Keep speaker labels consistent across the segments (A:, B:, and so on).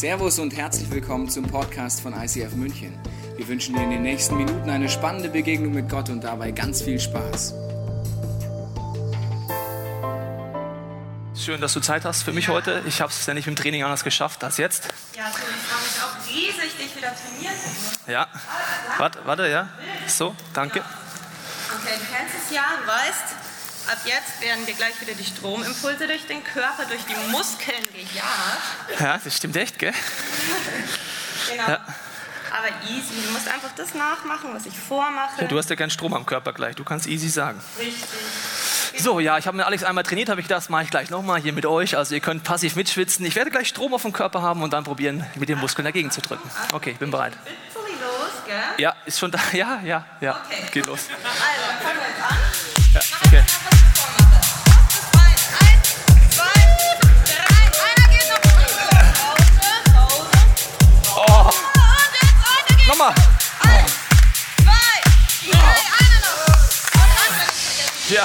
A: Servus und herzlich willkommen zum Podcast von ICF München. Wir wünschen dir in den nächsten Minuten eine spannende Begegnung mit Gott und dabei ganz viel Spaß.
B: Schön, dass du Zeit hast für mich heute. Ich habe es ja nicht im Training anders geschafft als jetzt.
C: Ja, also ich freue mich auch riesig, dich wieder trainieren zu dürfen.
B: Ja. Warte, warte, ja. So, danke.
C: Okay, du kennst es ja, du weißt, ab jetzt werden dir gleich wieder die Stromimpulse durch den Körper, durch die Muskeln gejagt.
B: Ja, das stimmt echt, gell?
C: Genau.
B: Ja.
C: Aber easy, du musst einfach das nachmachen, was ich vormache.
B: Ja, du hast ja keinen Strom am Körper gleich. Du kannst easy sagen.
C: Richtig.
B: So, ja, ich habe mit Alex einmal trainiert, habe ich das, mache ich gleich nochmal hier mit euch. Also ihr könnt passiv mitschwitzen. Ich werde gleich Strom auf dem Körper haben und dann probieren, mit den Muskeln dagegen zu drücken. Okay, ich bin bereit.
C: Los, gell?
B: Ja, ist schon da. Ja, ja, ja.
C: Okay.
B: Geht los.
C: Also,
B: Ja,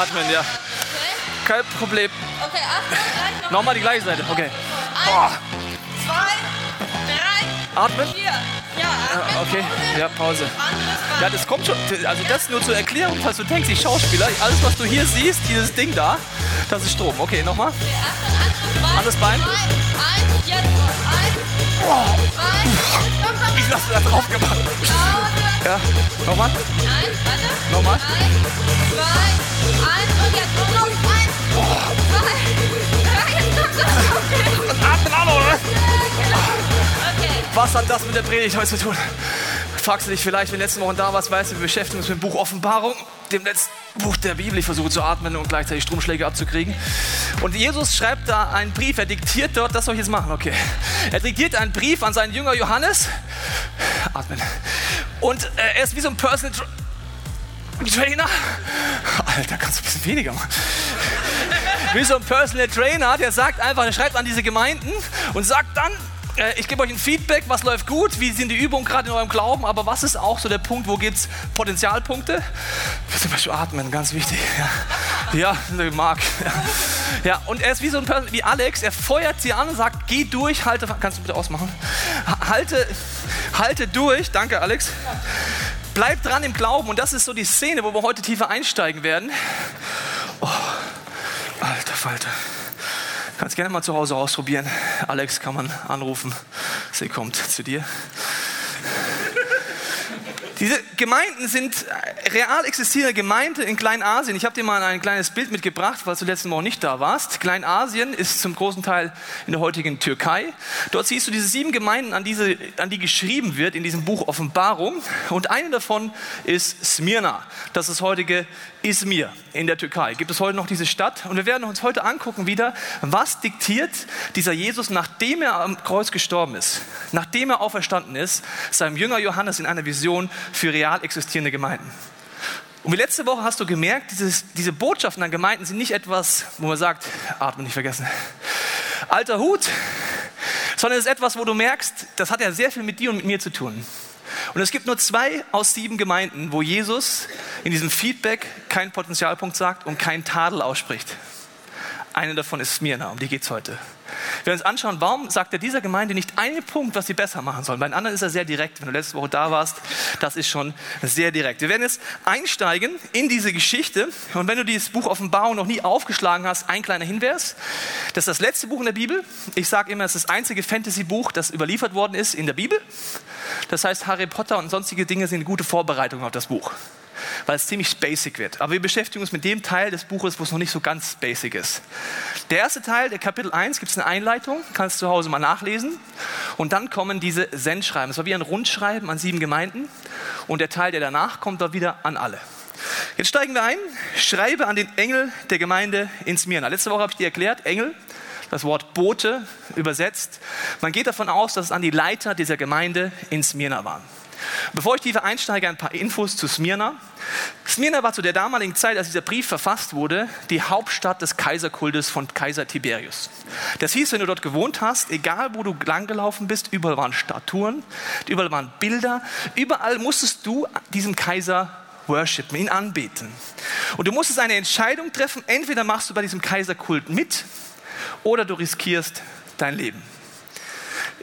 C: atmen,
B: ja.
C: Okay,
B: Kein Problem.
C: okay, Achtung.
B: Nochmal die gleiche Seite. Okay.
C: Eins, zwei, drei,
B: Atmen.
C: vier. Ja, atmen.
B: Okay. Ja, Pause. Ja, das kommt schon. Also das nur zur Erklärung, falls du denkst, ich Schauspieler, alles was du hier siehst, dieses Ding da, das ist Strom. Okay, nochmal.
C: Okay, anderes Bein. Eins, jetzt. Eins, zwei,
B: Ich lasse da drauf gemacht. Ja, nochmal.
C: Eins, warte.
B: Nochmal.
C: Eins, zwei, eins und jetzt komm los. Eins, zwei, drei, jetzt komm los. Okay.
B: Atmen auch noch, oder?
C: Okay.
B: Was hat das mit der Predigt heute zu tun? Fragst du dich vielleicht, wenn du letzten Wochen da warst, weißt du, wir beschäftigen uns mit dem Buch Offenbarung, dem letzten Buch der Bibel. Ich versuche zu atmen und gleichzeitig Stromschläge abzukriegen. Und Jesus schreibt da einen Brief, er diktiert dort, das soll ich jetzt machen, okay. Er diktiert einen Brief an seinen Jünger Johannes. Atmen. Und äh, er ist wie so ein Personal Tra Trainer. Alter, kannst du ein bisschen weniger machen wie so ein Personal Trainer, der sagt einfach, der schreibt an diese Gemeinden und sagt dann, äh, ich gebe euch ein Feedback, was läuft gut, wie sind die Übungen gerade in eurem Glauben, aber was ist auch so der Punkt, wo gibt es Potenzialpunkte? Zum Beispiel atmen, ganz wichtig. Ja, ja Marc. Ja. ja, und er ist wie so ein Person, wie Alex, er feuert sie an und sagt, geh durch, halte, kannst du bitte ausmachen? Ha- Halte, halte durch, danke Alex. Bleib dran im Glauben und das ist so die Szene, wo wir heute tiefer einsteigen werden. Alter Falter. Kannst gerne mal zu Hause ausprobieren. Alex kann man anrufen. Sie kommt zu dir. Diese Gemeinden sind real existierende Gemeinden in Kleinasien. Ich habe dir mal ein kleines Bild mitgebracht, falls du letzten Mal nicht da warst. Kleinasien ist zum großen Teil in der heutigen Türkei. Dort siehst du diese sieben Gemeinden, an, diese, an die geschrieben wird in diesem Buch Offenbarung. Und eine davon ist Smyrna. Das ist heutige Izmir in der Türkei. Gibt es heute noch diese Stadt? Und wir werden uns heute angucken wieder, was diktiert dieser Jesus, nachdem er am Kreuz gestorben ist, nachdem er auferstanden ist, seinem Jünger Johannes in einer Vision für real existierende Gemeinden. Und wie letzte Woche hast du gemerkt, dieses, diese Botschaften an Gemeinden sind nicht etwas, wo man sagt, atmen nicht vergessen, alter Hut, sondern es ist etwas, wo du merkst, das hat ja sehr viel mit dir und mit mir zu tun. Und es gibt nur zwei aus sieben Gemeinden, wo Jesus in diesem Feedback keinen Potenzialpunkt sagt und keinen Tadel ausspricht. Eine davon ist Smyrna, um die geht es heute. Wir werden uns anschauen, warum sagt er dieser Gemeinde nicht einen Punkt, was sie besser machen sollen. Bei den anderen ist er sehr direkt. Wenn du letzte Woche da warst, das ist schon sehr direkt. Wir werden jetzt einsteigen in diese Geschichte. Und wenn du dieses Buch Offenbarung noch nie aufgeschlagen hast, ein kleiner Hinweis. Das ist das letzte Buch in der Bibel. Ich sage immer, es ist das einzige Fantasy-Buch, das überliefert worden ist in der Bibel. Das heißt, Harry Potter und sonstige Dinge sind eine gute Vorbereitung auf das Buch weil es ziemlich basic wird. Aber wir beschäftigen uns mit dem Teil des Buches, wo es noch nicht so ganz basic ist. Der erste Teil, der Kapitel 1, gibt es eine Einleitung, kannst du zu Hause mal nachlesen. Und dann kommen diese Sendschreiben. Es war wie ein Rundschreiben an sieben Gemeinden. Und der Teil, der danach kommt, war wieder an alle. Jetzt steigen wir ein. Schreibe an den Engel der Gemeinde in Smyrna. Letzte Woche habe ich dir erklärt, Engel, das Wort Bote übersetzt. Man geht davon aus, dass es an die Leiter dieser Gemeinde in Smyrna waren. Bevor ich tiefer einsteige, ein paar Infos zu Smyrna. Smyrna war zu der damaligen Zeit, als dieser Brief verfasst wurde, die Hauptstadt des Kaiserkultes von Kaiser Tiberius. Das hieß, wenn du dort gewohnt hast, egal wo du langgelaufen bist, überall waren Statuen, überall waren Bilder, überall musstest du diesem Kaiser worshipen, ihn anbeten. Und du musstest eine Entscheidung treffen, entweder machst du bei diesem Kaiserkult mit oder du riskierst dein Leben.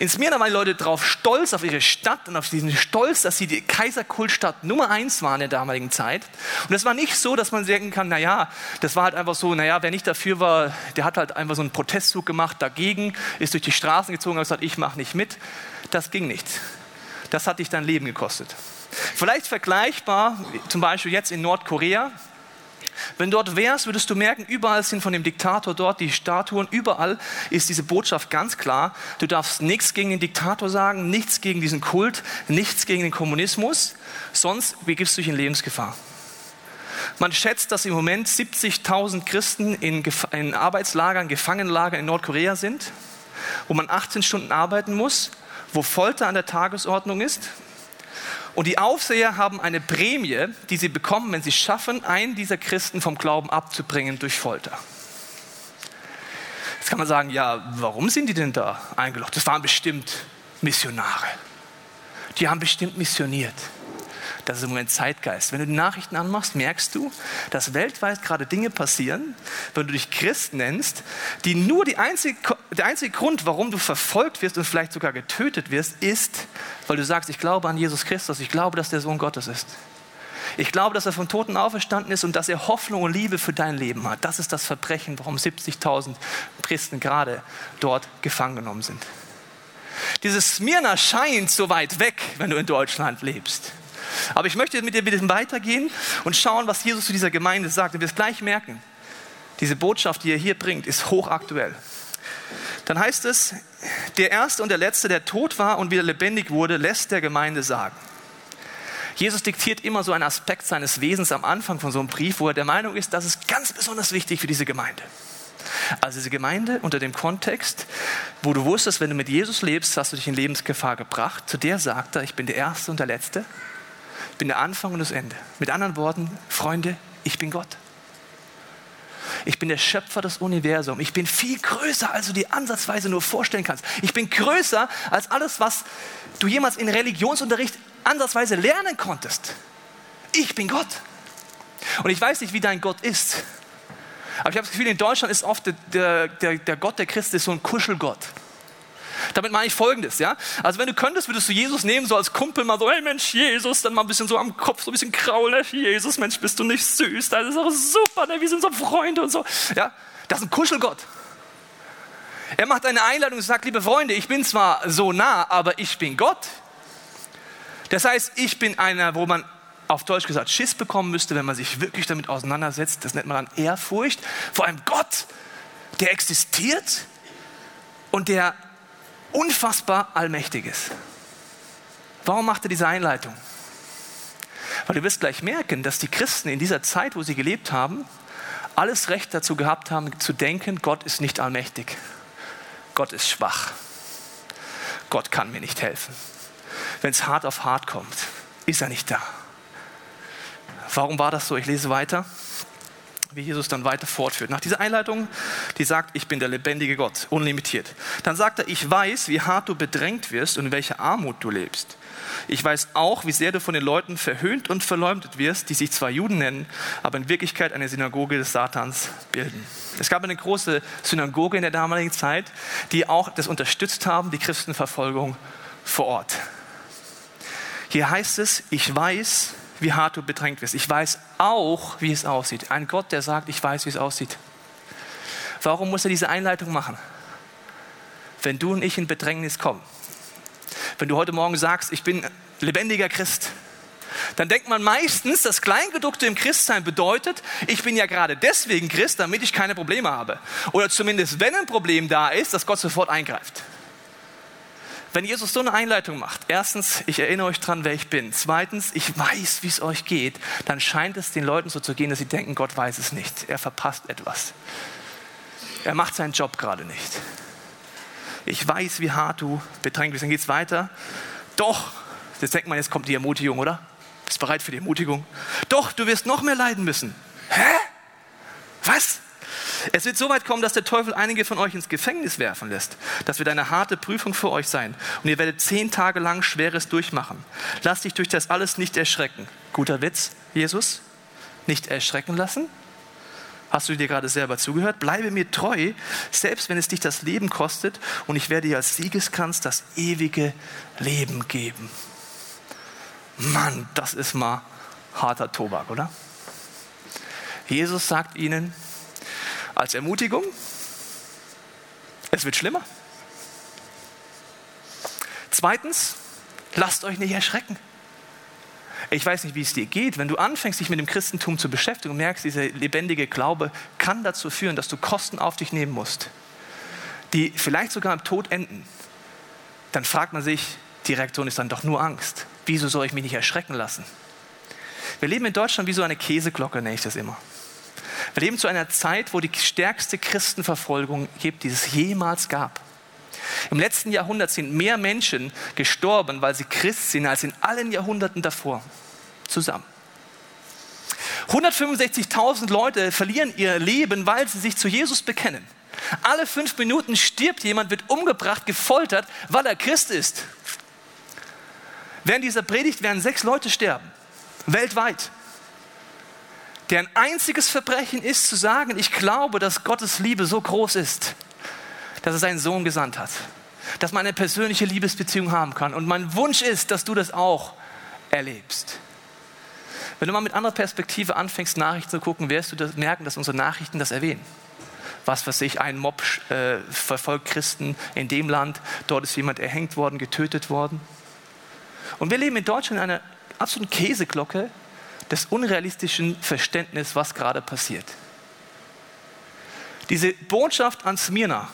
B: In Smyrna waren die Leute drauf stolz auf ihre Stadt und auf diesen Stolz, dass sie die Kaiserkultstadt Nummer eins waren in der damaligen Zeit. Und es war nicht so, dass man sagen kann, naja, das war halt einfach so, naja, wer nicht dafür war, der hat halt einfach so einen Protestzug gemacht dagegen, ist durch die Straßen gezogen und gesagt, ich mache nicht mit. Das ging nicht. Das hat dich dein Leben gekostet. Vielleicht vergleichbar, zum Beispiel jetzt in Nordkorea, wenn du dort wärst, würdest du merken, überall sind von dem Diktator dort die Statuen, überall ist diese Botschaft ganz klar. Du darfst nichts gegen den Diktator sagen, nichts gegen diesen Kult, nichts gegen den Kommunismus, sonst begibst du dich in Lebensgefahr. Man schätzt, dass im Moment 70.000 Christen in, in Arbeitslagern, Gefangenenlagern in Nordkorea sind, wo man 18 Stunden arbeiten muss, wo Folter an der Tagesordnung ist, und die Aufseher haben eine Prämie, die sie bekommen, wenn sie schaffen, einen dieser Christen vom Glauben abzubringen durch Folter. Jetzt kann man sagen, ja, warum sind die denn da eingeloggt? Das waren bestimmt Missionare. Die haben bestimmt missioniert. Das ist im Moment Zeitgeist. Wenn du die Nachrichten anmachst, merkst du, dass weltweit gerade Dinge passieren, wenn du dich Christ nennst, die nur die einzige, der einzige Grund, warum du verfolgt wirst und vielleicht sogar getötet wirst, ist, weil du sagst, ich glaube an Jesus Christus, ich glaube, dass der Sohn Gottes ist. Ich glaube, dass er vom Toten auferstanden ist und dass er Hoffnung und Liebe für dein Leben hat. Das ist das Verbrechen, warum 70.000 Christen gerade dort gefangen genommen sind. Dieses Smyrna scheint so weit weg, wenn du in Deutschland lebst. Aber ich möchte mit dir ein weitergehen und schauen, was Jesus zu dieser Gemeinde sagt. Und wir es gleich merken. Diese Botschaft, die er hier bringt, ist hochaktuell. Dann heißt es, der Erste und der Letzte, der tot war und wieder lebendig wurde, lässt der Gemeinde sagen. Jesus diktiert immer so einen Aspekt seines Wesens am Anfang von so einem Brief, wo er der Meinung ist, das ist ganz besonders wichtig für diese Gemeinde. Also diese Gemeinde unter dem Kontext, wo du wusstest, wenn du mit Jesus lebst, hast du dich in Lebensgefahr gebracht. Zu der sagt er, ich bin der Erste und der Letzte. Ich bin der Anfang und das Ende. Mit anderen Worten, Freunde, ich bin Gott. Ich bin der Schöpfer des Universums. Ich bin viel größer, als du dir ansatzweise nur vorstellen kannst. Ich bin größer als alles, was du jemals in Religionsunterricht ansatzweise lernen konntest. Ich bin Gott. Und ich weiß nicht, wie dein Gott ist. Aber ich habe das Gefühl, in Deutschland ist oft der, der, der Gott der Christen so ein Kuschelgott. Damit meine ich Folgendes, ja. Also wenn du könntest, würdest du Jesus nehmen, so als Kumpel mal so, hey Mensch, Jesus, dann mal ein bisschen so am Kopf, so ein bisschen kraulen, Jesus, Mensch, bist du nicht süß, das ist auch super, ne? wir sind so Freunde und so. Ja, das ist ein Kuschelgott. Er macht eine Einladung und sagt, liebe Freunde, ich bin zwar so nah, aber ich bin Gott. Das heißt, ich bin einer, wo man auf Deutsch gesagt Schiss bekommen müsste, wenn man sich wirklich damit auseinandersetzt. Das nennt man dann Ehrfurcht vor einem Gott, der existiert und der unfassbar allmächtig ist. Warum macht er diese Einleitung? Weil du wirst gleich merken, dass die Christen in dieser Zeit, wo sie gelebt haben, alles Recht dazu gehabt haben, zu denken, Gott ist nicht allmächtig. Gott ist schwach. Gott kann mir nicht helfen. Wenn es hart auf hart kommt, ist er nicht da. Warum war das so? Ich lese weiter wie Jesus dann weiter fortführt. Nach dieser Einleitung, die sagt, ich bin der lebendige Gott, unlimitiert. Dann sagt er, ich weiß, wie hart du bedrängt wirst und in welcher Armut du lebst. Ich weiß auch, wie sehr du von den Leuten verhöhnt und verleumdet wirst, die sich zwar Juden nennen, aber in Wirklichkeit eine Synagoge des Satans bilden. Es gab eine große Synagoge in der damaligen Zeit, die auch das unterstützt haben, die Christenverfolgung vor Ort. Hier heißt es, ich weiß, wie hart du bedrängt wirst. Ich weiß auch, wie es aussieht. Ein Gott, der sagt, ich weiß, wie es aussieht. Warum muss er diese Einleitung machen? Wenn du und ich in Bedrängnis kommen, wenn du heute Morgen sagst, ich bin lebendiger Christ, dann denkt man meistens, das Kleingedruckte im Christsein bedeutet, ich bin ja gerade deswegen Christ, damit ich keine Probleme habe. Oder zumindest, wenn ein Problem da ist, dass Gott sofort eingreift. Wenn Jesus so eine Einleitung macht, erstens, ich erinnere euch dran, wer ich bin. Zweitens, ich weiß, wie es euch geht, dann scheint es den Leuten so zu gehen, dass sie denken, Gott weiß es nicht. Er verpasst etwas. Er macht seinen Job gerade nicht. Ich weiß, wie hart du bedrängt bist. Dann geht es weiter. Doch, jetzt denkt man, jetzt kommt die Ermutigung, oder? Bist bereit für die Ermutigung? Doch, du wirst noch mehr leiden müssen. Hä? Was? Es wird so weit kommen, dass der Teufel einige von euch ins Gefängnis werfen lässt. Das wird eine harte Prüfung für euch sein. Und ihr werdet zehn Tage lang Schweres durchmachen. Lass dich durch das alles nicht erschrecken. Guter Witz, Jesus? Nicht erschrecken lassen? Hast du dir gerade selber zugehört? Bleibe mir treu, selbst wenn es dich das Leben kostet, und ich werde dir als Siegeskranz das ewige Leben geben. Mann, das ist mal harter Tobak, oder? Jesus sagt ihnen als Ermutigung, es wird schlimmer. Zweitens, lasst euch nicht erschrecken. Ich weiß nicht, wie es dir geht, wenn du anfängst, dich mit dem Christentum zu beschäftigen und merkst, dieser lebendige Glaube kann dazu führen, dass du Kosten auf dich nehmen musst, die vielleicht sogar im Tod enden. Dann fragt man sich, die Reaktion ist dann doch nur Angst. Wieso soll ich mich nicht erschrecken lassen? Wir leben in Deutschland wie so eine Käseglocke, nenne ich das immer. Wir leben zu einer Zeit, wo die stärkste Christenverfolgung gibt, die es jemals gab. Im letzten Jahrhundert sind mehr Menschen gestorben, weil sie Christ sind, als in allen Jahrhunderten davor zusammen. 165.000 Leute verlieren ihr Leben, weil sie sich zu Jesus bekennen. Alle fünf Minuten stirbt jemand, wird umgebracht, gefoltert, weil er Christ ist. Während dieser Predigt werden sechs Leute sterben, weltweit. Deren einziges Verbrechen ist zu sagen, ich glaube, dass Gottes Liebe so groß ist, dass er seinen Sohn gesandt hat. Dass man eine persönliche Liebesbeziehung haben kann. Und mein Wunsch ist, dass du das auch erlebst. Wenn du mal mit anderer Perspektive anfängst, Nachrichten zu gucken, wirst du das merken, dass unsere Nachrichten das erwähnen. Was weiß ich, ein Mob äh, verfolgt Christen in dem Land, dort ist jemand erhängt worden, getötet worden. Und wir leben in Deutschland in einer absoluten Käseglocke des unrealistischen Verständnisses, was gerade passiert. Diese Botschaft an Smyrna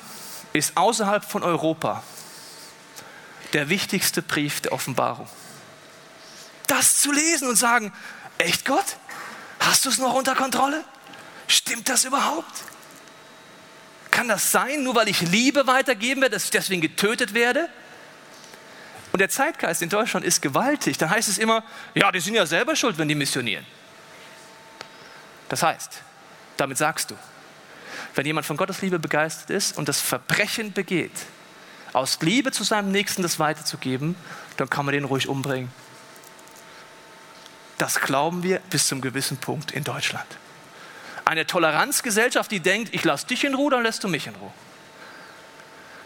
B: ist außerhalb von Europa der wichtigste Brief der Offenbarung. Das zu lesen und sagen, echt Gott? Hast du es noch unter Kontrolle? Stimmt das überhaupt? Kann das sein, nur weil ich Liebe weitergeben werde, dass ich deswegen getötet werde? Und der Zeitgeist in Deutschland ist gewaltig. Da heißt es immer, ja, die sind ja selber schuld, wenn die missionieren. Das heißt, damit sagst du, wenn jemand von Gottes Liebe begeistert ist und das Verbrechen begeht, aus Liebe zu seinem Nächsten das weiterzugeben, dann kann man den ruhig umbringen. Das glauben wir bis zum gewissen Punkt in Deutschland. Eine Toleranzgesellschaft, die denkt, ich lasse dich in Ruhe, dann lässt du mich in Ruhe.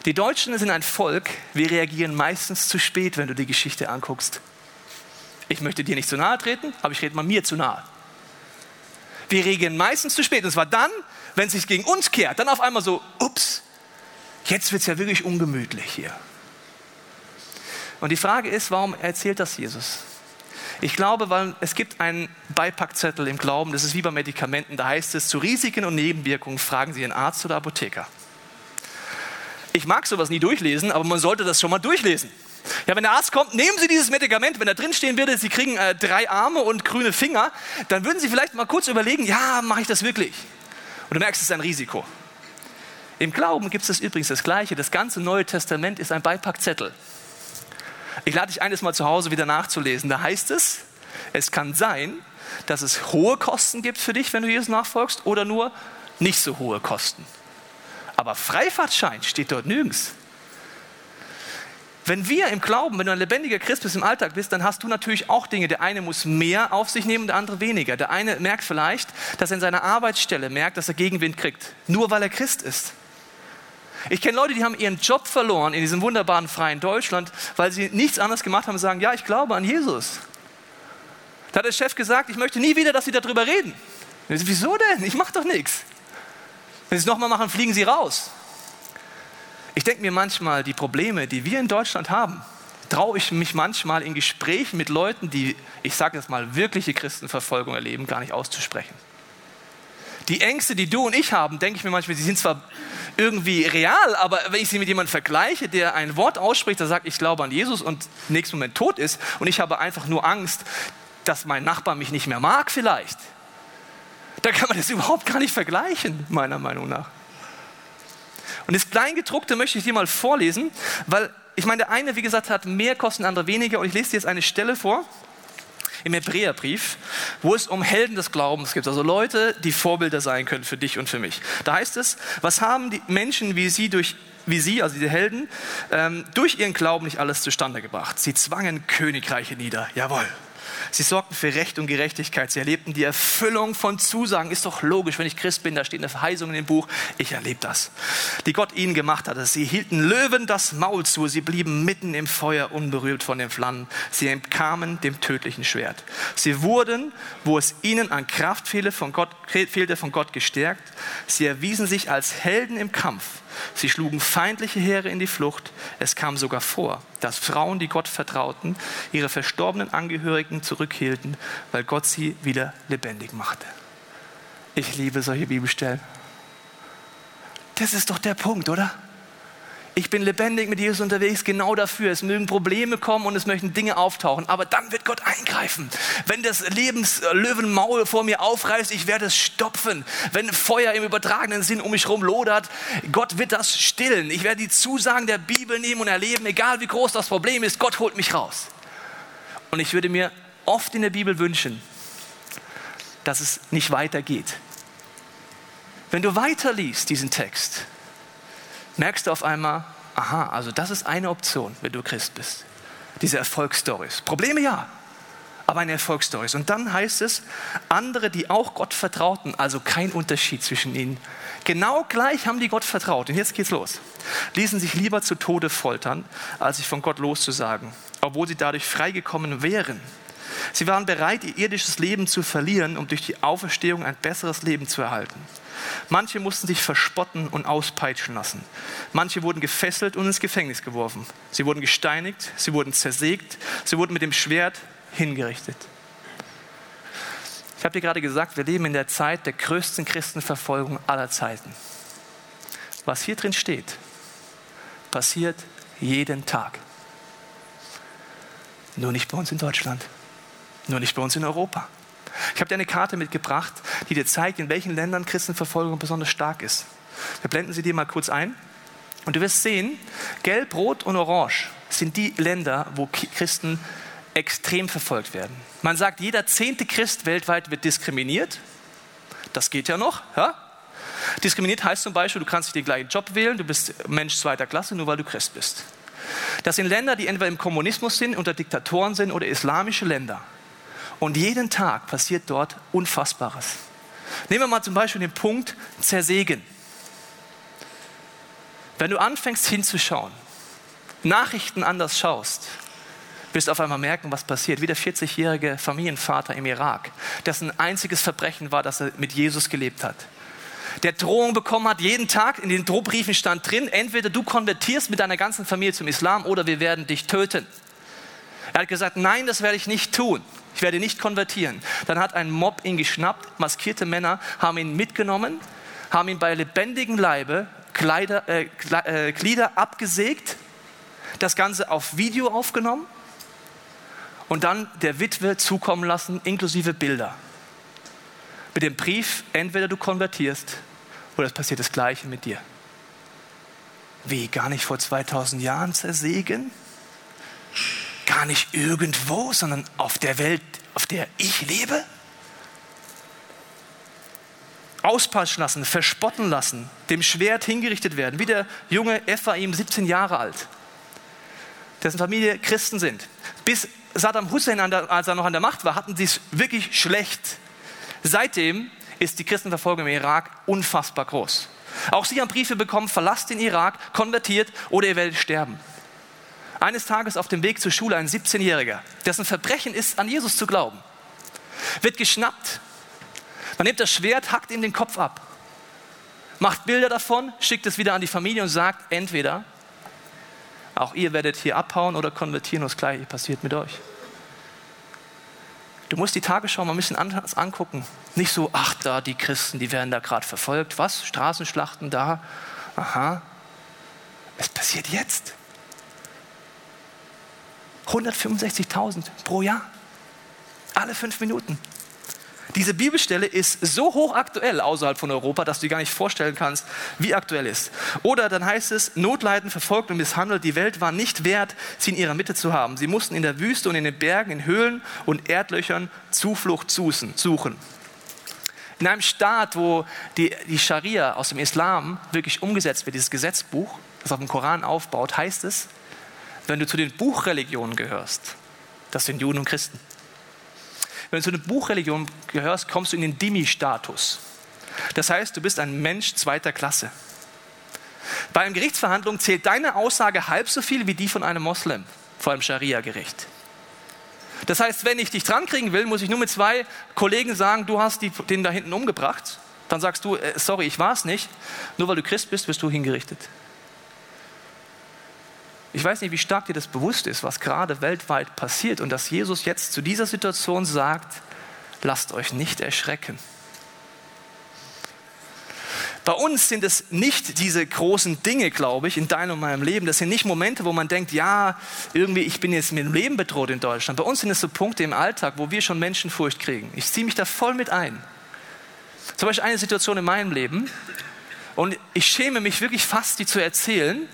B: Die Deutschen sind ein Volk, wir reagieren meistens zu spät, wenn du die Geschichte anguckst. Ich möchte dir nicht zu nahe treten, aber ich rede mal mir zu nahe. Wir reagieren meistens zu spät. Und zwar dann, wenn es sich gegen uns kehrt, dann auf einmal so, ups, jetzt wird es ja wirklich ungemütlich hier. Und die Frage ist, warum erzählt das Jesus? Ich glaube, weil es gibt einen Beipackzettel im Glauben, das ist wie bei Medikamenten, da heißt es, zu Risiken und Nebenwirkungen fragen Sie einen Arzt oder Apotheker. Ich mag sowas nie durchlesen, aber man sollte das schon mal durchlesen. Ja, wenn der Arzt kommt, nehmen Sie dieses Medikament, wenn da drin stehen würde, Sie kriegen äh, drei Arme und grüne Finger, dann würden Sie vielleicht mal kurz überlegen, ja, mache ich das wirklich? Und du merkst, es ist ein Risiko. Im Glauben gibt es übrigens das Gleiche. Das ganze Neue Testament ist ein Beipackzettel. Ich lade dich ein, das mal zu Hause wieder nachzulesen. Da heißt es, es kann sein, dass es hohe Kosten gibt für dich, wenn du Jesus nachfolgst, oder nur nicht so hohe Kosten. Aber Freifahrtschein steht dort nirgends. Wenn wir im Glauben, wenn du ein lebendiger Christ bist im Alltag bist, dann hast du natürlich auch Dinge. Der eine muss mehr auf sich nehmen, der andere weniger. Der eine merkt vielleicht, dass er in seiner Arbeitsstelle merkt, dass er Gegenwind kriegt, nur weil er Christ ist. Ich kenne Leute, die haben ihren Job verloren in diesem wunderbaren freien Deutschland, weil sie nichts anderes gemacht haben und sagen, ja, ich glaube an Jesus. Da hat der Chef gesagt, ich möchte nie wieder, dass Sie darüber reden. Wieso denn? Ich mache doch nichts. Wenn Sie es nochmal machen, fliegen Sie raus. Ich denke mir manchmal, die Probleme, die wir in Deutschland haben, traue ich mich manchmal in Gesprächen mit Leuten, die, ich sage jetzt mal, wirkliche Christenverfolgung erleben, gar nicht auszusprechen. Die Ängste, die du und ich haben, denke ich mir manchmal, sie sind zwar irgendwie real, aber wenn ich sie mit jemandem vergleiche, der ein Wort ausspricht, der sagt, ich glaube an Jesus und im nächsten Moment tot ist und ich habe einfach nur Angst, dass mein Nachbar mich nicht mehr mag vielleicht, da kann man das überhaupt gar nicht vergleichen, meiner Meinung nach. Und das Kleingedruckte möchte ich dir mal vorlesen, weil ich meine, der eine, wie gesagt, hat mehr Kosten, der andere weniger. Und ich lese dir jetzt eine Stelle vor im Hebräerbrief, wo es um Helden des Glaubens geht, also Leute, die Vorbilder sein können für dich und für mich. Da heißt es, was haben die Menschen wie sie durch wie sie, also diese Helden, ähm, durch ihren Glauben nicht alles zustande gebracht. Sie zwangen Königreiche nieder, jawohl. Sie sorgten für Recht und Gerechtigkeit. Sie erlebten die Erfüllung von Zusagen. Ist doch logisch, wenn ich Christ bin, da steht eine Verheißung in dem Buch. Ich erlebe das. Die Gott ihnen gemacht hatte. Sie hielten Löwen das Maul zu. Sie blieben mitten im Feuer unberührt von den Flammen. Sie entkamen dem tödlichen Schwert. Sie wurden, wo es ihnen an Kraft fehlte, von Gott, fehlte, von Gott gestärkt. Sie erwiesen sich als Helden im Kampf. Sie schlugen feindliche Heere in die Flucht. Es kam sogar vor, dass Frauen, die Gott vertrauten, ihre verstorbenen Angehörigen zurückhielten, weil Gott sie wieder lebendig machte. Ich liebe solche Bibelstellen. Das ist doch der Punkt, oder? Ich bin lebendig mit Jesus unterwegs, genau dafür. Es mögen Probleme kommen und es möchten Dinge auftauchen, aber dann wird Gott eingreifen. Wenn das Lebenslöwenmaul vor mir aufreißt, ich werde es stopfen. Wenn Feuer im übertragenen Sinn um mich herum lodert, Gott wird das stillen. Ich werde die Zusagen der Bibel nehmen und erleben, egal wie groß das Problem ist, Gott holt mich raus. Und ich würde mir oft in der Bibel wünschen, dass es nicht weitergeht. Wenn du weiterliest diesen Text, merkst du auf einmal, aha, also das ist eine Option, wenn du Christ bist. Diese Erfolgsstories. Probleme ja, aber eine Erfolgsstories. Und dann heißt es, andere, die auch Gott vertrauten, also kein Unterschied zwischen ihnen. Genau gleich haben die Gott vertraut. Und jetzt geht's los. Ließen sich lieber zu Tode foltern, als sich von Gott loszusagen, obwohl sie dadurch freigekommen wären. Sie waren bereit, ihr irdisches Leben zu verlieren, um durch die Auferstehung ein besseres Leben zu erhalten. Manche mussten sich verspotten und auspeitschen lassen. Manche wurden gefesselt und ins Gefängnis geworfen. Sie wurden gesteinigt, sie wurden zersägt, sie wurden mit dem Schwert hingerichtet. Ich habe dir gerade gesagt, wir leben in der Zeit der größten Christenverfolgung aller Zeiten. Was hier drin steht, passiert jeden Tag. Nur nicht bei uns in Deutschland, nur nicht bei uns in Europa. Ich habe dir eine Karte mitgebracht, die dir zeigt, in welchen Ländern Christenverfolgung besonders stark ist. Wir blenden sie dir mal kurz ein. Und du wirst sehen, gelb, rot und orange sind die Länder, wo Christen extrem verfolgt werden. Man sagt, jeder zehnte Christ weltweit wird diskriminiert. Das geht ja noch. Ja? Diskriminiert heißt zum Beispiel, du kannst nicht den gleichen Job wählen, du bist Mensch zweiter Klasse, nur weil du Christ bist. Das sind Länder, die entweder im Kommunismus sind, unter Diktatoren sind oder islamische Länder. Und jeden Tag passiert dort Unfassbares. Nehmen wir mal zum Beispiel den Punkt Zersägen. Wenn du anfängst hinzuschauen, Nachrichten anders schaust, wirst du auf einmal merken, was passiert. Wie der 40-jährige Familienvater im Irak, dessen einziges Verbrechen war, dass er mit Jesus gelebt hat. Der Drohung bekommen hat, jeden Tag in den Drohbriefen stand drin, entweder du konvertierst mit deiner ganzen Familie zum Islam oder wir werden dich töten. Er hat gesagt, nein, das werde ich nicht tun. Ich werde nicht konvertieren. Dann hat ein Mob ihn geschnappt, maskierte Männer haben ihn mitgenommen, haben ihn bei lebendigem Leibe Kleider, äh, äh, Glieder abgesägt, das Ganze auf Video aufgenommen und dann der Witwe zukommen lassen, inklusive Bilder. Mit dem Brief, entweder du konvertierst oder es passiert das Gleiche mit dir. Wie, gar nicht vor 2000 Jahren zersägen? Gar nicht irgendwo, sondern auf der Welt, auf der ich lebe? Auspassen lassen, verspotten lassen, dem Schwert hingerichtet werden, wie der junge Ephraim, 17 Jahre alt, dessen Familie Christen sind. Bis Saddam Hussein, als er noch an der Macht war, hatten sie es wirklich schlecht. Seitdem ist die Christenverfolgung im Irak unfassbar groß. Auch sie haben Briefe bekommen, verlasst den Irak, konvertiert oder ihr werdet sterben eines Tages auf dem Weg zur Schule ein 17-Jähriger, dessen Verbrechen ist, an Jesus zu glauben, wird geschnappt. Man nimmt das Schwert, hackt ihm den Kopf ab, macht Bilder davon, schickt es wieder an die Familie und sagt, entweder auch ihr werdet hier abhauen oder konvertieren und das Gleiche passiert mit euch. Du musst die Tagesschau mal ein bisschen anders angucken. Nicht so, ach da, die Christen, die werden da gerade verfolgt. Was? Straßenschlachten da? Aha. Es passiert jetzt. 165.000 pro Jahr. Alle fünf Minuten. Diese Bibelstelle ist so hochaktuell außerhalb von Europa, dass du dir gar nicht vorstellen kannst, wie aktuell ist. Oder dann heißt es, Notleiden, verfolgt und misshandelt, die Welt war nicht wert, sie in ihrer Mitte zu haben. Sie mussten in der Wüste und in den Bergen, in Höhlen und Erdlöchern Zuflucht suchen. In einem Staat, wo die, die Scharia aus dem Islam wirklich umgesetzt wird, dieses Gesetzbuch, das auf dem Koran aufbaut, heißt es, wenn du zu den Buchreligionen gehörst, das sind Juden und Christen. wenn du zu einer Buchreligion gehörst, kommst du in den Dimi-Status. Das heißt, du bist ein Mensch zweiter Klasse. Bei einer Gerichtsverhandlung zählt deine Aussage halb so viel wie die von einem Moslem vor einem Scharia-Gericht. Das heißt, wenn ich dich drankriegen will, muss ich nur mit zwei Kollegen sagen, du hast die, den da hinten umgebracht. Dann sagst du, äh, sorry, ich war es nicht. Nur weil du Christ bist, wirst du hingerichtet. Ich weiß nicht, wie stark dir das bewusst ist, was gerade weltweit passiert und dass Jesus jetzt zu dieser Situation sagt, lasst euch nicht erschrecken. Bei uns sind es nicht diese großen Dinge, glaube ich, in deinem und meinem Leben. Das sind nicht Momente, wo man denkt, ja, irgendwie, ich bin jetzt mit dem Leben bedroht in Deutschland. Bei uns sind es so Punkte im Alltag, wo wir schon Menschenfurcht kriegen. Ich ziehe mich da voll mit ein. Zum Beispiel eine Situation in meinem Leben. Und ich schäme mich wirklich fast, die zu erzählen,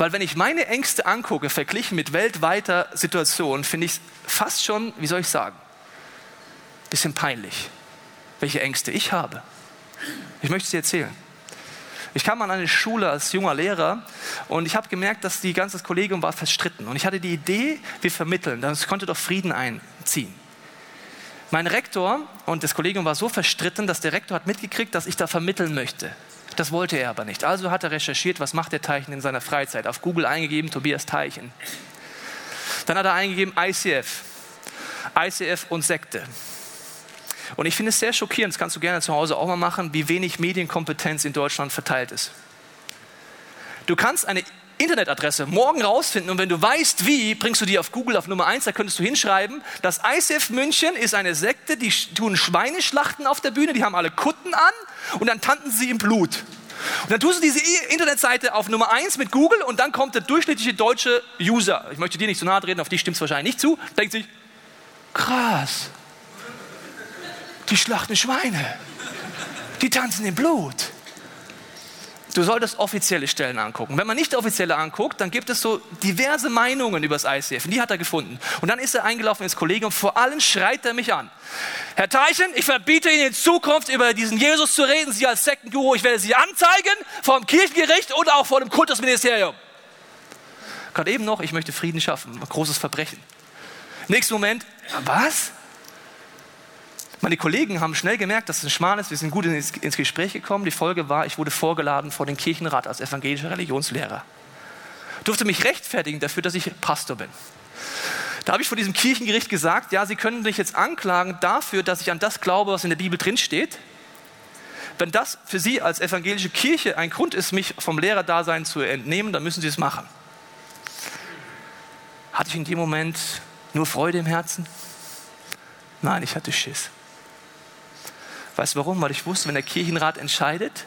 B: weil wenn ich meine Ängste angucke, verglichen mit weltweiter Situation, finde ich es fast schon, wie soll ich sagen, ein bisschen peinlich, welche Ängste ich habe. Ich möchte es dir erzählen. Ich kam an eine Schule als junger Lehrer und ich habe gemerkt, dass die ganze Kollegium war verstritten. Und ich hatte die Idee, wir vermitteln, das konnte doch Frieden einziehen. Mein Rektor und das Kollegium war so verstritten, dass der Rektor hat mitgekriegt, dass ich da vermitteln möchte. Das wollte er aber nicht. Also hat er recherchiert, was macht der Teichen in seiner Freizeit. Auf Google eingegeben, Tobias Teichen. Dann hat er eingegeben ICF. ICF und Sekte. Und ich finde es sehr schockierend, das kannst du gerne zu Hause auch mal machen, wie wenig Medienkompetenz in Deutschland verteilt ist. Du kannst eine Internetadresse morgen rausfinden und wenn du weißt, wie, bringst du die auf Google auf Nummer 1, da könntest du hinschreiben, das ICF München ist eine Sekte, die tun Schweineschlachten auf der Bühne, die haben alle Kutten an und dann tanten sie im Blut. Und dann tust du diese Internetseite auf Nummer 1 mit Google und dann kommt der durchschnittliche deutsche User, ich möchte dir nicht zu nahe treten, auf die stimmt es wahrscheinlich nicht zu, denkt sich, krass, die schlachten Schweine. Die tanzen im Blut. Du solltest offizielle Stellen angucken. Wenn man nicht offizielle anguckt, dann gibt es so diverse Meinungen über das ICF. Und die hat er gefunden. Und dann ist er eingelaufen ins Kollegium. Vor allem schreit er mich an. Herr Teichen, ich verbiete Ihnen in Zukunft über diesen Jesus zu reden. Sie als Sektenguru, ich werde Sie anzeigen vor dem Kirchengericht und auch vor dem Kultusministerium. Gerade eben noch, ich möchte Frieden schaffen. Großes Verbrechen. Nächsten Moment, was? Meine Kollegen haben schnell gemerkt, dass es ein Schmarrn ist. Wir sind gut ins, ins Gespräch gekommen. Die Folge war, ich wurde vorgeladen vor den Kirchenrat als evangelischer Religionslehrer. Durfte mich rechtfertigen dafür, dass ich Pastor bin. Da habe ich vor diesem Kirchengericht gesagt, ja, Sie können mich jetzt anklagen dafür, dass ich an das glaube, was in der Bibel drinsteht. Wenn das für Sie als evangelische Kirche ein Grund ist, mich vom Lehrerdasein zu entnehmen, dann müssen Sie es machen. Hatte ich in dem Moment nur Freude im Herzen? Nein, ich hatte Schiss. Weißt du warum? Weil ich wusste, wenn der Kirchenrat entscheidet,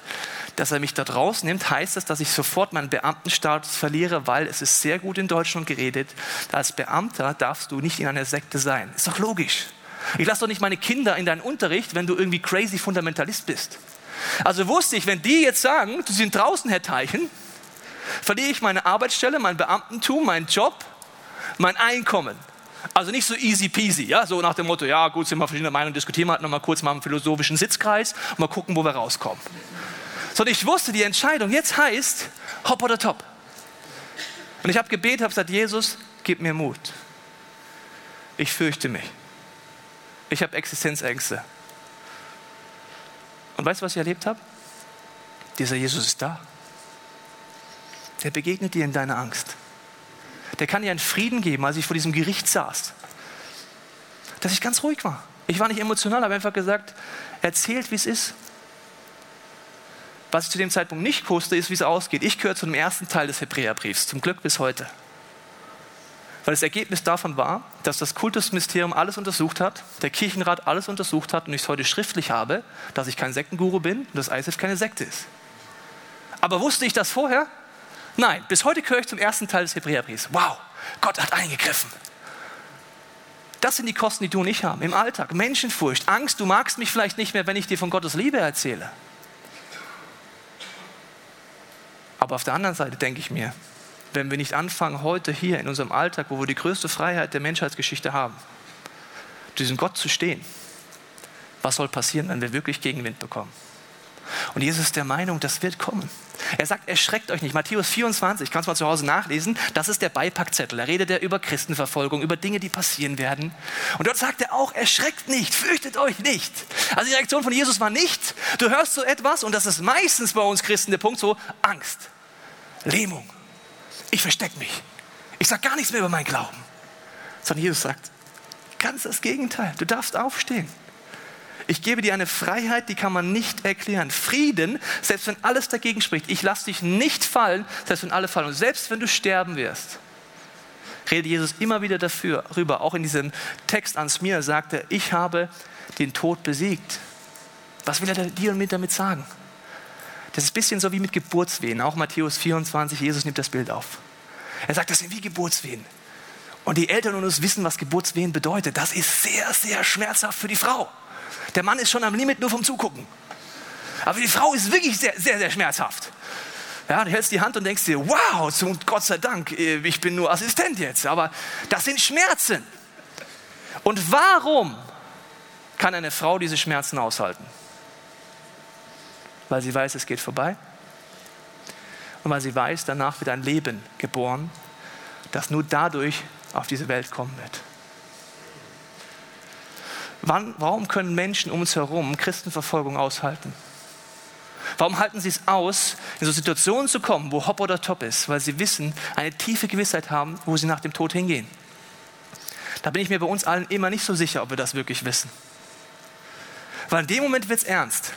B: dass er mich dort rausnimmt, heißt das, dass ich sofort meinen Beamtenstatus verliere, weil es ist sehr gut in Deutschland geredet, als Beamter darfst du nicht in einer Sekte sein. Ist doch logisch. Ich lasse doch nicht meine Kinder in deinen Unterricht, wenn du irgendwie crazy Fundamentalist bist. Also wusste ich, wenn die jetzt sagen, du sind draußen, Herr Teichen, verliere ich meine Arbeitsstelle, mein Beamtentum, meinen Job, mein Einkommen. Also nicht so easy peasy, ja, so nach dem Motto, ja gut, sind wir verschiedene Meinungen, diskutieren wir halt nochmal kurz mal im philosophischen Sitzkreis und mal gucken, wo wir rauskommen. Sondern ich wusste, die Entscheidung jetzt heißt, hopp oder top. Und ich habe gebetet, habe gesagt, Jesus, gib mir Mut. Ich fürchte mich. Ich habe Existenzängste. Und weißt du, was ich erlebt habe? Dieser Jesus ist da. Der begegnet dir in deiner Angst der kann dir einen Frieden geben, als ich vor diesem Gericht saß. Dass ich ganz ruhig war. Ich war nicht emotional, habe einfach gesagt, erzählt, wie es ist. Was ich zu dem Zeitpunkt nicht wusste, ist, wie es ausgeht. Ich gehöre zu dem ersten Teil des Hebräerbriefs, zum Glück bis heute. Weil das Ergebnis davon war, dass das Kultusministerium alles untersucht hat, der Kirchenrat alles untersucht hat und ich es heute schriftlich habe, dass ich kein Sektenguru bin und das ISF keine Sekte ist. Aber wusste ich das vorher? Nein, bis heute gehöre ich zum ersten Teil des Hebräerbriefs. Wow, Gott hat eingegriffen. Das sind die Kosten, die du und ich haben im Alltag. Menschenfurcht, Angst, du magst mich vielleicht nicht mehr, wenn ich dir von Gottes Liebe erzähle. Aber auf der anderen Seite denke ich mir, wenn wir nicht anfangen, heute hier in unserem Alltag, wo wir die größte Freiheit der Menschheitsgeschichte haben, diesem Gott zu stehen, was soll passieren, wenn wir wirklich Gegenwind bekommen? Und Jesus ist der Meinung, das wird kommen. Er sagt, erschreckt euch nicht. Matthäus 24, kannst du mal zu Hause nachlesen, das ist der Beipackzettel. Da redet er über Christenverfolgung, über Dinge, die passieren werden. Und dort sagt er auch, erschreckt nicht, fürchtet euch nicht. Also die Reaktion von Jesus war nicht, du hörst so etwas, und das ist meistens bei uns Christen der Punkt so, Angst, Lähmung. Ich verstecke mich. Ich sage gar nichts mehr über meinen Glauben. Sondern Jesus sagt, ganz das Gegenteil. Du darfst aufstehen. Ich gebe dir eine Freiheit, die kann man nicht erklären. Frieden, selbst wenn alles dagegen spricht. Ich lasse dich nicht fallen, selbst wenn alle fallen. Und selbst wenn du sterben wirst, redet Jesus immer wieder dafür, rüber. Auch in diesem Text ans mir sagt er, ich habe den Tod besiegt. Was will er dir und mir damit sagen? Das ist ein bisschen so wie mit Geburtswehen. Auch Matthäus 24, Jesus nimmt das Bild auf. Er sagt, das sind wie Geburtswehen. Und die Eltern und uns wissen, was Geburtswehen bedeutet. Das ist sehr, sehr schmerzhaft für die Frau. Der Mann ist schon am Limit nur vom Zugucken. Aber die Frau ist wirklich sehr, sehr, sehr schmerzhaft. Ja, du hältst die Hand und denkst dir, wow, Gott sei Dank, äh, ich bin nur Assistent jetzt. Aber das sind Schmerzen. Und warum kann eine Frau diese Schmerzen aushalten? Weil sie weiß, es geht vorbei. Und weil sie weiß, danach wird ein Leben geboren, das nur dadurch auf diese Welt kommen wird. Wann, warum können Menschen um uns herum Christenverfolgung aushalten? Warum halten sie es aus, in so Situationen zu kommen, wo Hopp oder Top ist? Weil sie wissen, eine tiefe Gewissheit haben, wo sie nach dem Tod hingehen. Da bin ich mir bei uns allen immer nicht so sicher, ob wir das wirklich wissen. Weil in dem Moment wird es ernst.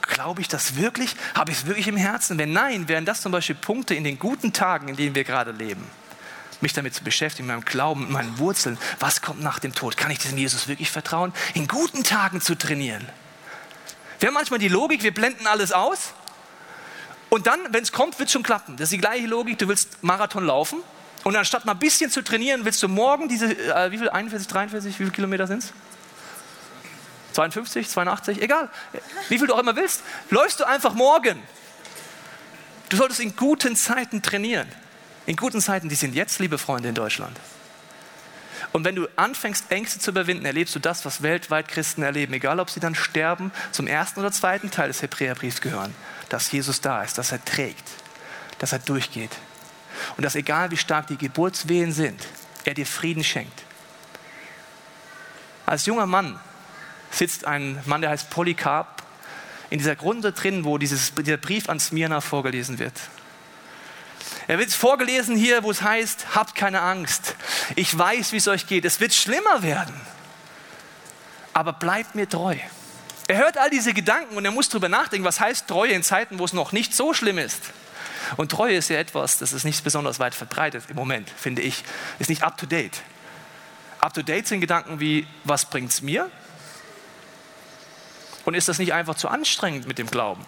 B: Glaube ich das wirklich? Habe ich es wirklich im Herzen? Wenn nein, wären das zum Beispiel Punkte in den guten Tagen, in denen wir gerade leben mich damit zu beschäftigen, mit meinem Glauben, mit meinen Wurzeln. Was kommt nach dem Tod? Kann ich diesem Jesus wirklich vertrauen? In guten Tagen zu trainieren. Wir haben manchmal die Logik, wir blenden alles aus. Und dann, wenn es kommt, wird es schon klappen. Das ist die gleiche Logik, du willst Marathon laufen. Und anstatt mal ein bisschen zu trainieren, willst du morgen diese, äh, wie viel, 41, 43, wie viele Kilometer sind es? 52, 82, egal. Wie viel du auch immer willst, läufst du einfach morgen. Du solltest in guten Zeiten trainieren. In guten Zeiten, die sind jetzt, liebe Freunde in Deutschland. Und wenn du anfängst, Ängste zu überwinden, erlebst du das, was weltweit Christen erleben, egal ob sie dann sterben, zum ersten oder zweiten Teil des Hebräerbriefs gehören, dass Jesus da ist, dass er trägt, dass er durchgeht. Und dass egal wie stark die Geburtswehen sind, er dir Frieden schenkt. Als junger Mann sitzt ein Mann, der heißt Polycarp, in dieser Grunde drin, wo dieses, dieser Brief an Smyrna vorgelesen wird. Er wird vorgelesen hier, wo es heißt, habt keine Angst. Ich weiß, wie es euch geht. Es wird schlimmer werden. Aber bleibt mir treu. Er hört all diese Gedanken und er muss darüber nachdenken, was heißt Treue in Zeiten, wo es noch nicht so schlimm ist. Und Treue ist ja etwas, das ist nicht besonders weit verbreitet im Moment, finde ich. Ist nicht up to date. Up to date sind Gedanken wie, was bringt es mir? Und ist das nicht einfach zu anstrengend mit dem Glauben?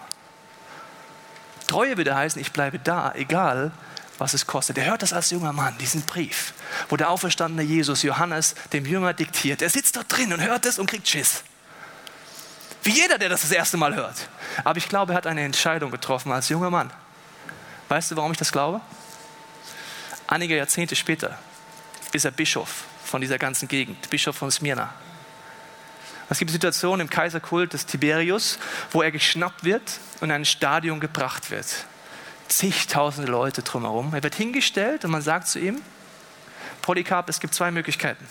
B: Treue würde heißen, ich bleibe da, egal was es kostet. Er hört das als junger Mann, diesen Brief, wo der auferstandene Jesus Johannes dem Jünger diktiert. Er sitzt dort drin und hört es und kriegt Schiss. Wie jeder, der das das erste Mal hört. Aber ich glaube, er hat eine Entscheidung getroffen als junger Mann. Weißt du, warum ich das glaube? Einige Jahrzehnte später ist er Bischof von dieser ganzen Gegend, Bischof von Smyrna. Es gibt Situationen im Kaiserkult des Tiberius, wo er geschnappt wird und in ein Stadion gebracht wird zigtausende Leute drumherum. Er wird hingestellt und man sagt zu ihm, Polycarp, es gibt zwei Möglichkeiten.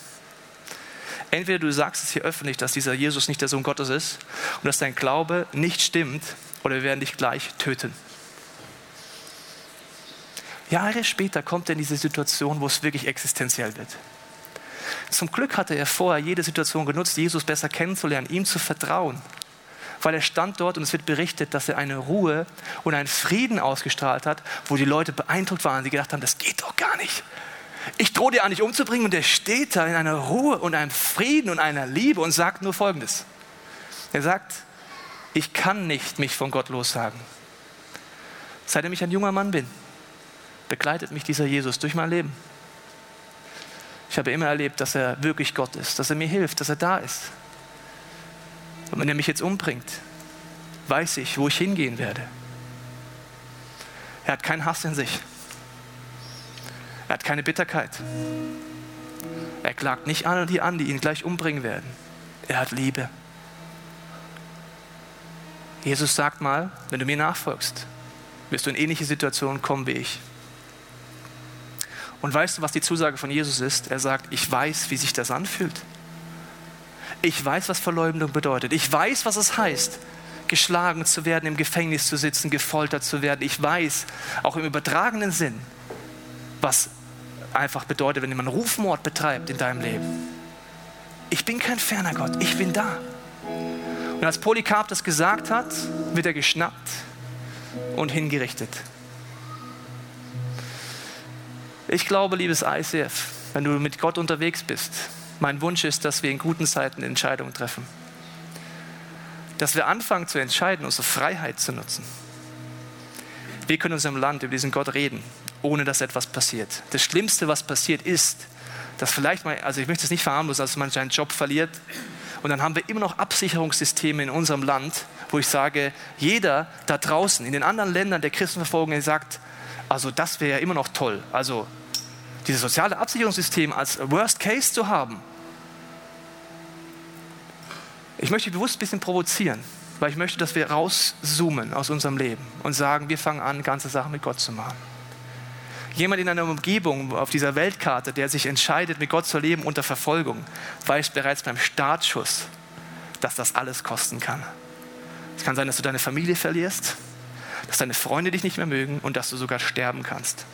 B: Entweder du sagst es hier öffentlich, dass dieser Jesus nicht der Sohn Gottes ist und dass dein Glaube nicht stimmt, oder wir werden dich gleich töten. Jahre später kommt er in diese Situation, wo es wirklich existenziell wird. Zum Glück hatte er vorher jede Situation genutzt, Jesus besser kennenzulernen, ihm zu vertrauen weil er stand dort und es wird berichtet, dass er eine Ruhe und einen Frieden ausgestrahlt hat, wo die Leute beeindruckt waren. Sie gedacht haben, das geht doch gar nicht. Ich drohe dir eigentlich umzubringen und er steht da in einer Ruhe und einem Frieden und einer Liebe und sagt nur Folgendes. Er sagt, ich kann nicht mich von Gott lossagen. Seitdem ich ein junger Mann bin, begleitet mich dieser Jesus durch mein Leben. Ich habe immer erlebt, dass er wirklich Gott ist, dass er mir hilft, dass er da ist. Und wenn er mich jetzt umbringt, weiß ich, wo ich hingehen werde. Er hat keinen Hass in sich. Er hat keine Bitterkeit. Er klagt nicht an die an, die ihn gleich umbringen werden. Er hat Liebe. Jesus sagt mal, wenn du mir nachfolgst, wirst du in ähnliche Situationen kommen wie ich. Und weißt du, was die Zusage von Jesus ist? Er sagt, ich weiß, wie sich das anfühlt. Ich weiß, was Verleumdung bedeutet. Ich weiß, was es heißt, geschlagen zu werden, im Gefängnis zu sitzen, gefoltert zu werden. Ich weiß, auch im übertragenen Sinn, was einfach bedeutet, wenn jemand Rufmord betreibt in deinem Leben. Ich bin kein ferner Gott, ich bin da. Und als Polycarp das gesagt hat, wird er geschnappt und hingerichtet. Ich glaube, liebes ICF, wenn du mit Gott unterwegs bist, mein Wunsch ist, dass wir in guten Zeiten Entscheidungen treffen. Dass wir anfangen zu entscheiden, unsere Freiheit zu nutzen. Wir können in unserem Land über diesen Gott reden, ohne dass etwas passiert. Das Schlimmste, was passiert, ist, dass vielleicht mal, also ich möchte es nicht verharmlosen, dass man seinen Job verliert. Und dann haben wir immer noch Absicherungssysteme in unserem Land, wo ich sage, jeder da draußen in den anderen Ländern der Christenverfolgung sagt, also das wäre ja immer noch toll. Also dieses soziale Absicherungssystem als Worst Case zu haben. Ich möchte bewusst ein bisschen provozieren, weil ich möchte, dass wir rauszoomen aus unserem Leben und sagen, wir fangen an, ganze Sachen mit Gott zu machen. Jemand in einer Umgebung auf dieser Weltkarte, der sich entscheidet, mit Gott zu leben unter Verfolgung, weiß bereits beim Startschuss, dass das alles kosten kann. Es kann sein, dass du deine Familie verlierst, dass deine Freunde dich nicht mehr mögen und dass du sogar sterben kannst.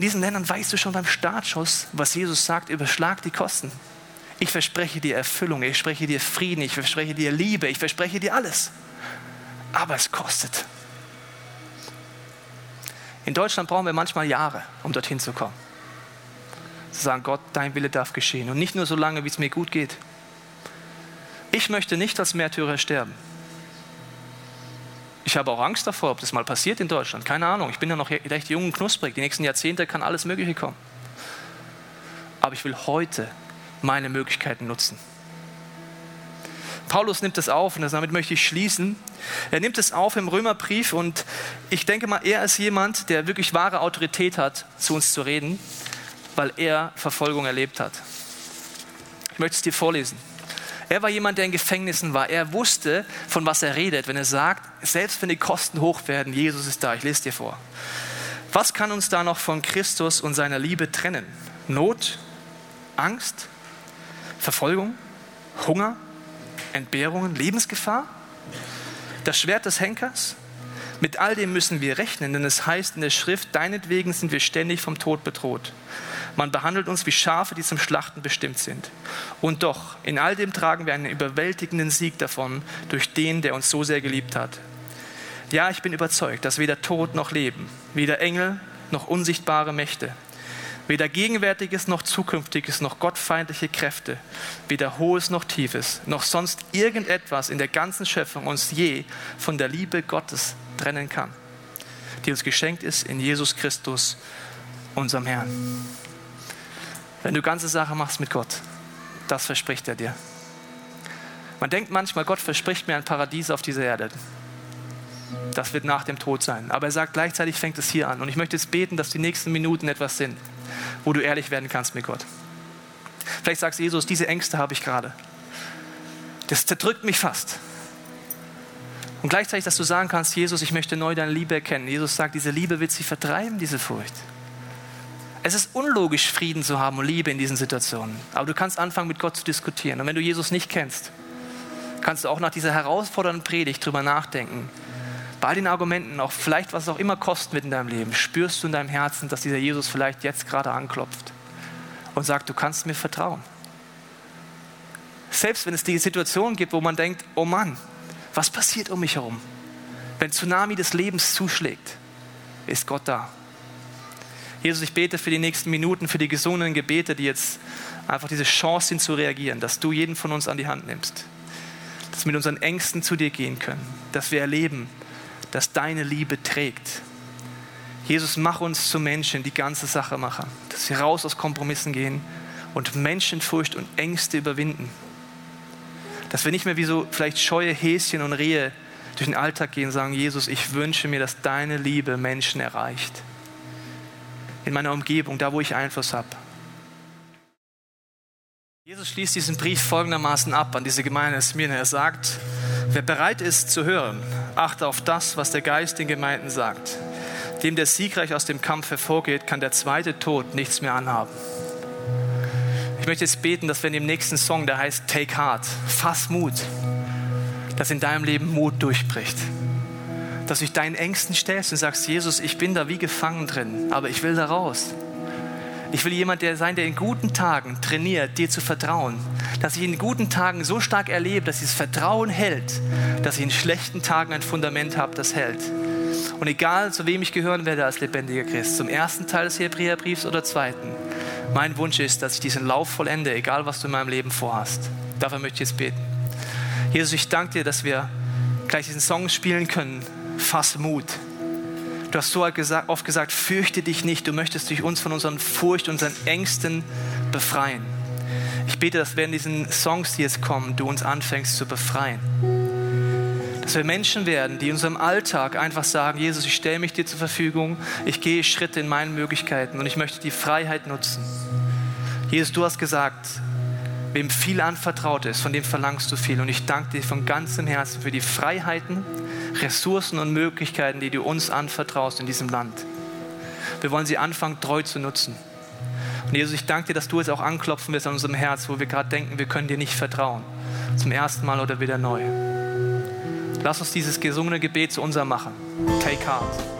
B: In diesen Ländern weißt du schon beim Startschuss, was Jesus sagt, überschlag die Kosten. Ich verspreche dir Erfüllung, ich verspreche dir Frieden, ich verspreche dir Liebe, ich verspreche dir alles. Aber es kostet. In Deutschland brauchen wir manchmal Jahre, um dorthin zu kommen. Zu sagen, Gott, dein Wille darf geschehen. Und nicht nur so lange, wie es mir gut geht. Ich möchte nicht als Märtyrer sterben. Ich habe auch Angst davor, ob das mal passiert in Deutschland. Keine Ahnung. Ich bin ja noch recht jung und knusprig. Die nächsten Jahrzehnte kann alles Mögliche kommen. Aber ich will heute meine Möglichkeiten nutzen. Paulus nimmt es auf und damit möchte ich schließen. Er nimmt es auf im Römerbrief und ich denke mal, er ist jemand, der wirklich wahre Autorität hat, zu uns zu reden, weil er Verfolgung erlebt hat. Ich möchte es dir vorlesen. Er war jemand, der in Gefängnissen war. Er wusste, von was er redet, wenn er sagt, selbst wenn die Kosten hoch werden, Jesus ist da. Ich lese dir vor. Was kann uns da noch von Christus und seiner Liebe trennen? Not, Angst, Verfolgung, Hunger, Entbehrungen, Lebensgefahr? Das Schwert des Henkers? Mit all dem müssen wir rechnen, denn es heißt in der Schrift, deinetwegen sind wir ständig vom Tod bedroht. Man behandelt uns wie Schafe, die zum Schlachten bestimmt sind. Und doch, in all dem tragen wir einen überwältigenden Sieg davon durch den, der uns so sehr geliebt hat. Ja, ich bin überzeugt, dass weder Tod noch Leben, weder Engel noch unsichtbare Mächte, weder Gegenwärtiges noch Zukünftiges noch gottfeindliche Kräfte, weder Hohes noch Tiefes, noch sonst irgendetwas in der ganzen Schöpfung uns je von der Liebe Gottes trennen kann, die uns geschenkt ist in Jesus Christus, unserem Herrn. Wenn du ganze Sache machst mit Gott, das verspricht er dir. Man denkt manchmal, Gott verspricht mir ein Paradies auf dieser Erde. Das wird nach dem Tod sein. Aber er sagt, gleichzeitig fängt es hier an. Und ich möchte jetzt beten, dass die nächsten Minuten etwas sind, wo du ehrlich werden kannst mit Gott. Vielleicht sagst du, Jesus, diese Ängste habe ich gerade. Das zerdrückt mich fast. Und gleichzeitig, dass du sagen kannst, Jesus, ich möchte neu deine Liebe erkennen. Jesus sagt, diese Liebe wird sie vertreiben, diese Furcht. Es ist unlogisch, Frieden zu haben und Liebe in diesen Situationen. Aber du kannst anfangen, mit Gott zu diskutieren. Und wenn du Jesus nicht kennst, kannst du auch nach dieser herausfordernden Predigt drüber nachdenken. Bei den Argumenten, auch vielleicht was es auch immer kosten wird in deinem Leben, spürst du in deinem Herzen, dass dieser Jesus vielleicht jetzt gerade anklopft und sagt, du kannst mir vertrauen. Selbst wenn es die Situation gibt, wo man denkt, oh Mann, was passiert um mich herum? Wenn Tsunami des Lebens zuschlägt, ist Gott da. Jesus, ich bete für die nächsten Minuten, für die gesungenen Gebete, die jetzt einfach diese Chance sind zu reagieren, dass du jeden von uns an die Hand nimmst. Dass wir mit unseren Ängsten zu dir gehen können. Dass wir erleben, dass deine Liebe trägt. Jesus, mach uns zu Menschen, die ganze Sache machen. Dass wir raus aus Kompromissen gehen und Menschenfurcht und Ängste überwinden. Dass wir nicht mehr wie so vielleicht scheue Häschen und Rehe durch den Alltag gehen und sagen, Jesus, ich wünsche mir, dass deine Liebe Menschen erreicht in meiner Umgebung, da wo ich Einfluss habe. Jesus schließt diesen Brief folgendermaßen ab an diese Gemeinde Smyrna. Er sagt, wer bereit ist zu hören, Achte auf das, was der Geist den Gemeinden sagt. Dem, der siegreich aus dem Kampf hervorgeht, kann der zweite Tod nichts mehr anhaben. Ich möchte jetzt beten, dass wir in dem nächsten Song, der heißt Take Heart, fass Mut, dass in deinem Leben Mut durchbricht. Dass du dich deinen Ängsten stellst und sagst, Jesus, ich bin da wie gefangen drin, aber ich will da raus. Ich will jemand der sein, der in guten Tagen trainiert, dir zu vertrauen. Dass ich in guten Tagen so stark erlebe, dass dieses Vertrauen hält, dass ich in schlechten Tagen ein Fundament habe, das hält. Und egal, zu wem ich gehören werde als lebendiger Christ, zum ersten Teil des Hebräerbriefs oder zweiten, mein Wunsch ist, dass ich diesen Lauf vollende, egal was du in meinem Leben vorhast. Dafür möchte ich jetzt beten. Jesus, ich danke dir, dass wir gleich diesen Song spielen können. Fass Mut. Du hast so oft gesagt, fürchte dich nicht. Du möchtest dich uns von unseren Furcht, unseren Ängsten befreien. Ich bete, dass während diesen Songs, die jetzt kommen, du uns anfängst zu befreien. Dass wir Menschen werden, die in unserem Alltag einfach sagen, Jesus, ich stelle mich dir zur Verfügung, ich gehe Schritte in meinen Möglichkeiten und ich möchte die Freiheit nutzen. Jesus, du hast gesagt, wem viel anvertraut ist, von dem verlangst du viel. Und ich danke dir von ganzem Herzen für die Freiheiten, Ressourcen und Möglichkeiten, die du uns anvertraust in diesem Land. Wir wollen sie anfangen, treu zu nutzen. Und Jesus, ich danke dir, dass du jetzt auch anklopfen wirst an unserem Herz, wo wir gerade denken, wir können dir nicht vertrauen. Zum ersten Mal oder wieder neu. Lass uns dieses gesungene Gebet zu unser machen. Take heart.